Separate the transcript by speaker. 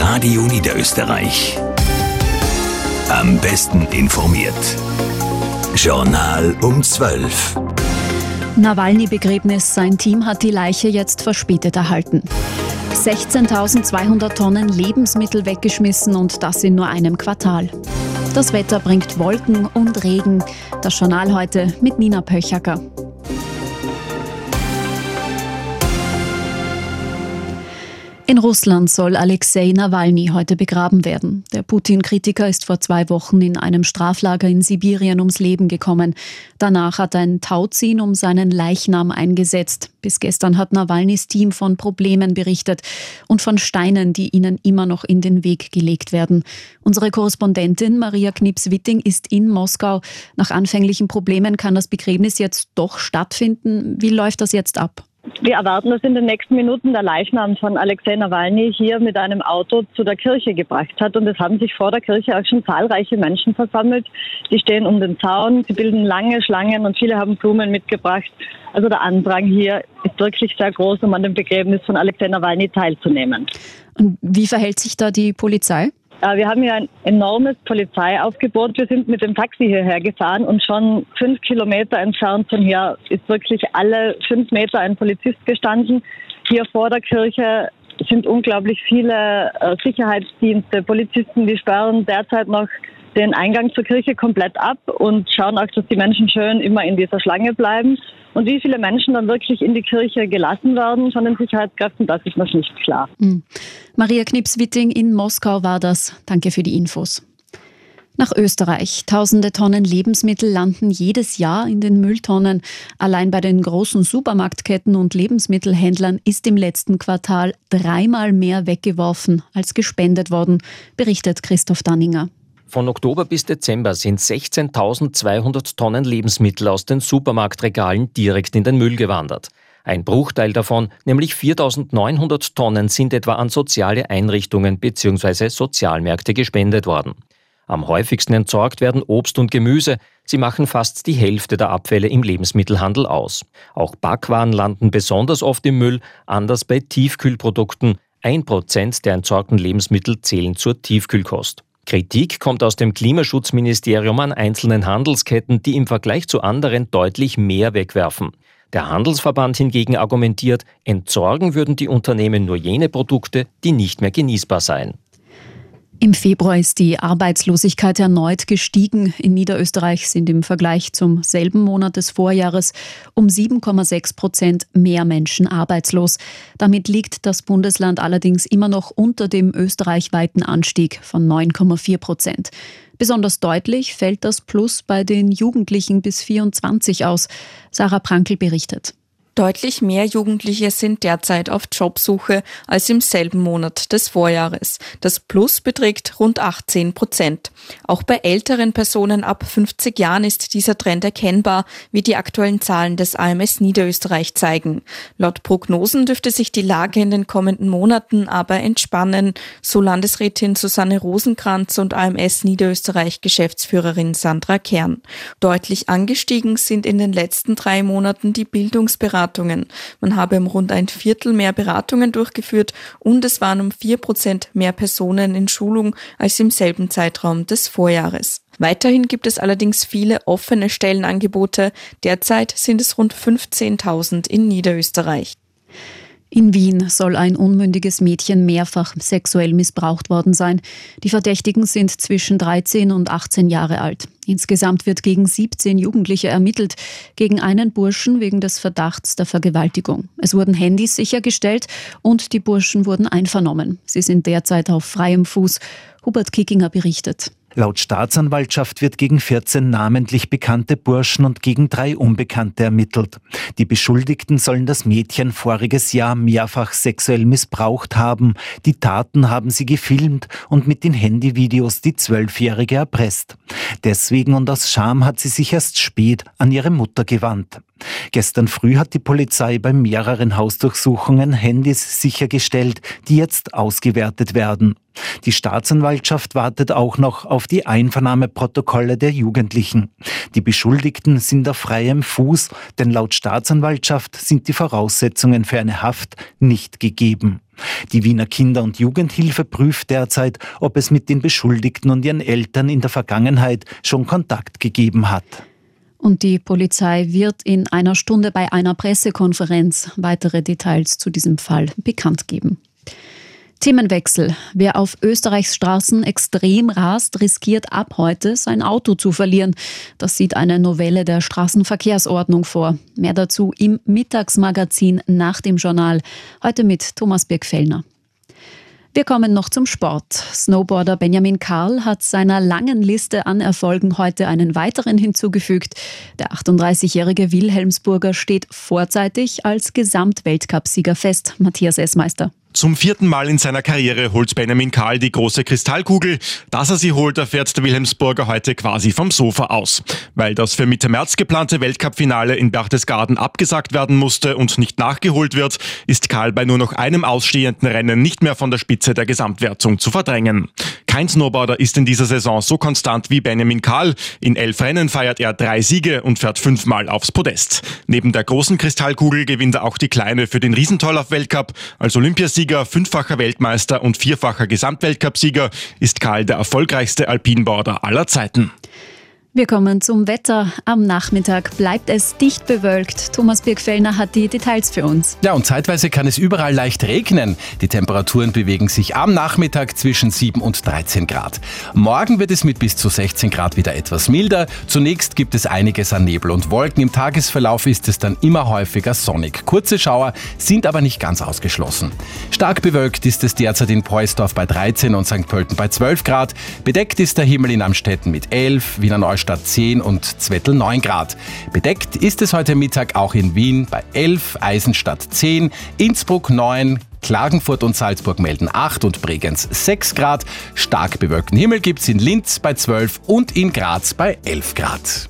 Speaker 1: Radio Niederösterreich. Am besten informiert. Journal um 12.
Speaker 2: Nawalny-Begräbnis. Sein Team hat die Leiche jetzt verspätet erhalten. 16.200 Tonnen Lebensmittel weggeschmissen und das in nur einem Quartal. Das Wetter bringt Wolken und Regen. Das Journal heute mit Nina Pöchacker. In Russland soll Alexei Nawalny heute begraben werden. Der Putin-Kritiker ist vor zwei Wochen in einem Straflager in Sibirien ums Leben gekommen. Danach hat ein Tauziehen um seinen Leichnam eingesetzt. Bis gestern hat Nawalnys Team von Problemen berichtet und von Steinen, die ihnen immer noch in den Weg gelegt werden. Unsere Korrespondentin Maria Knips-Witting ist in Moskau. Nach anfänglichen Problemen kann das Begräbnis jetzt doch stattfinden. Wie läuft das jetzt ab?
Speaker 3: Wir erwarten, dass in den nächsten Minuten der Leichnam von Alexei Nawalny hier mit einem Auto zu der Kirche gebracht hat. Und es haben sich vor der Kirche auch schon zahlreiche Menschen versammelt. Die stehen um den Zaun, sie bilden lange Schlangen und viele haben Blumen mitgebracht. Also der Andrang hier ist wirklich sehr groß, um an dem Begräbnis von Alexei Nawalny teilzunehmen.
Speaker 2: Und wie verhält sich da die Polizei?
Speaker 3: Äh, wir haben hier ein enormes Polizeiaufgebot. Wir sind mit dem Taxi hierher gefahren und schon fünf Kilometer entfernt von hier ist wirklich alle fünf Meter ein Polizist gestanden. Hier vor der Kirche sind unglaublich viele äh, Sicherheitsdienste, Polizisten, die sperren derzeit noch den Eingang zur Kirche komplett ab und schauen auch, dass die Menschen schön immer in dieser Schlange bleiben. Und wie viele Menschen dann wirklich in die Kirche gelassen werden von den Sicherheitskräften, das ist noch nicht klar. Mhm.
Speaker 2: Maria Knips-Witting in Moskau war das. Danke für die Infos. Nach Österreich. Tausende Tonnen Lebensmittel landen jedes Jahr in den Mülltonnen. Allein bei den großen Supermarktketten und Lebensmittelhändlern ist im letzten Quartal dreimal mehr weggeworfen als gespendet worden, berichtet Christoph Danninger.
Speaker 4: Von Oktober bis Dezember sind 16.200 Tonnen Lebensmittel aus den Supermarktregalen direkt in den Müll gewandert. Ein Bruchteil davon, nämlich 4.900 Tonnen, sind etwa an soziale Einrichtungen bzw. Sozialmärkte gespendet worden. Am häufigsten entsorgt werden Obst und Gemüse. Sie machen fast die Hälfte der Abfälle im Lebensmittelhandel aus. Auch Backwaren landen besonders oft im Müll, anders bei Tiefkühlprodukten. Ein Prozent der entsorgten Lebensmittel zählen zur Tiefkühlkost. Kritik kommt aus dem Klimaschutzministerium an einzelnen Handelsketten, die im Vergleich zu anderen deutlich mehr wegwerfen. Der Handelsverband hingegen argumentiert, entsorgen würden die Unternehmen nur jene Produkte, die nicht mehr genießbar seien.
Speaker 2: Im Februar ist die Arbeitslosigkeit erneut gestiegen. In Niederösterreich sind im Vergleich zum selben Monat des Vorjahres um 7,6 Prozent mehr Menschen arbeitslos. Damit liegt das Bundesland allerdings immer noch unter dem österreichweiten Anstieg von 9,4 Prozent. Besonders deutlich fällt das Plus bei den Jugendlichen bis 24 aus. Sarah Prankel berichtet.
Speaker 5: Deutlich mehr Jugendliche sind derzeit auf Jobsuche als im selben Monat des Vorjahres. Das Plus beträgt rund 18 Prozent. Auch bei älteren Personen ab 50 Jahren ist dieser Trend erkennbar, wie die aktuellen Zahlen des AMS Niederösterreich zeigen. Laut Prognosen dürfte sich die Lage in den kommenden Monaten aber entspannen, so Landesrätin Susanne Rosenkranz und AMS Niederösterreich Geschäftsführerin Sandra Kern. Deutlich angestiegen sind in den letzten drei Monaten die Bildungsberatungen Beratungen. Man habe um rund ein Viertel mehr Beratungen durchgeführt und es waren um vier Prozent mehr Personen in Schulung als im selben Zeitraum des Vorjahres. Weiterhin gibt es allerdings viele offene Stellenangebote. Derzeit sind es rund 15.000 in Niederösterreich.
Speaker 2: In Wien soll ein unmündiges Mädchen mehrfach sexuell missbraucht worden sein. Die Verdächtigen sind zwischen 13 und 18 Jahre alt. Insgesamt wird gegen 17 Jugendliche ermittelt, gegen einen Burschen wegen des Verdachts der Vergewaltigung. Es wurden Handys sichergestellt und die Burschen wurden einvernommen. Sie sind derzeit auf freiem Fuß. Hubert Kickinger berichtet.
Speaker 6: Laut Staatsanwaltschaft wird gegen 14 namentlich bekannte Burschen und gegen drei Unbekannte ermittelt. Die Beschuldigten sollen das Mädchen voriges Jahr mehrfach sexuell missbraucht haben. Die Taten haben sie gefilmt und mit den Handyvideos die Zwölfjährige erpresst. Deswegen und aus Scham hat sie sich erst spät an ihre Mutter gewandt. Gestern früh hat die Polizei bei mehreren Hausdurchsuchungen Handys sichergestellt, die jetzt ausgewertet werden. Die Staatsanwaltschaft wartet auch noch auf die Einvernahmeprotokolle der Jugendlichen. Die Beschuldigten sind auf freiem Fuß, denn laut Staatsanwaltschaft sind die Voraussetzungen für eine Haft nicht gegeben. Die Wiener Kinder- und Jugendhilfe prüft derzeit, ob es mit den Beschuldigten und ihren Eltern in der Vergangenheit schon Kontakt gegeben hat.
Speaker 2: Und die Polizei wird in einer Stunde bei einer Pressekonferenz weitere Details zu diesem Fall bekannt geben. Themenwechsel. Wer auf Österreichs Straßen extrem rast, riskiert ab heute sein Auto zu verlieren. Das sieht eine Novelle der Straßenverkehrsordnung vor. Mehr dazu im Mittagsmagazin nach dem Journal. Heute mit Thomas Birkfellner. Wir kommen noch zum Sport. Snowboarder Benjamin Karl hat seiner langen Liste an Erfolgen heute einen weiteren hinzugefügt. Der 38-jährige Wilhelmsburger steht vorzeitig als Gesamtweltcupsieger fest. Matthias Essmeister.
Speaker 7: Zum vierten Mal in seiner Karriere holt Benjamin Karl die große Kristallkugel. Dass er sie holt, erfährt der Wilhelmsburger heute quasi vom Sofa aus. Weil das für Mitte März geplante Weltcup-Finale in Berchtesgaden abgesagt werden musste und nicht nachgeholt wird, ist Karl bei nur noch einem ausstehenden Rennen nicht mehr von der Spitze der Gesamtwertung zu verdrängen. Kein Snowboarder ist in dieser Saison so konstant wie Benjamin Karl. In elf Rennen feiert er drei Siege und fährt fünfmal aufs Podest. Neben der großen Kristallkugel gewinnt er auch die kleine für den Riesentorlauf-Weltcup. Als Olympiasieger, fünffacher Weltmeister und vierfacher Gesamtweltcupsieger ist Karl der erfolgreichste Alpinboarder aller Zeiten.
Speaker 2: Wir kommen zum Wetter. Am Nachmittag bleibt es dicht bewölkt. Thomas Birkfellner hat die Details für uns.
Speaker 8: Ja, und zeitweise kann es überall leicht regnen. Die Temperaturen bewegen sich am Nachmittag zwischen 7 und 13 Grad. Morgen wird es mit bis zu 16 Grad wieder etwas milder. Zunächst gibt es einiges an Nebel und Wolken. Im Tagesverlauf ist es dann immer häufiger sonnig. Kurze Schauer sind aber nicht ganz ausgeschlossen. Stark bewölkt ist es derzeit in Preusdorf bei 13 und St. Pölten bei 12 Grad. Bedeckt ist der Himmel in Amstetten mit 11, Wiener Neustadt Ingolstadt 10 und Zwettl 9 Grad. Bedeckt ist es heute Mittag auch in Wien bei 11, Eisenstadt 10, Innsbruck 9, Klagenfurt und Salzburg melden 8 und Bregenz 6 Grad. Stark bewölkten Himmel gibt es in Linz bei 12 und in Graz bei 11 Grad.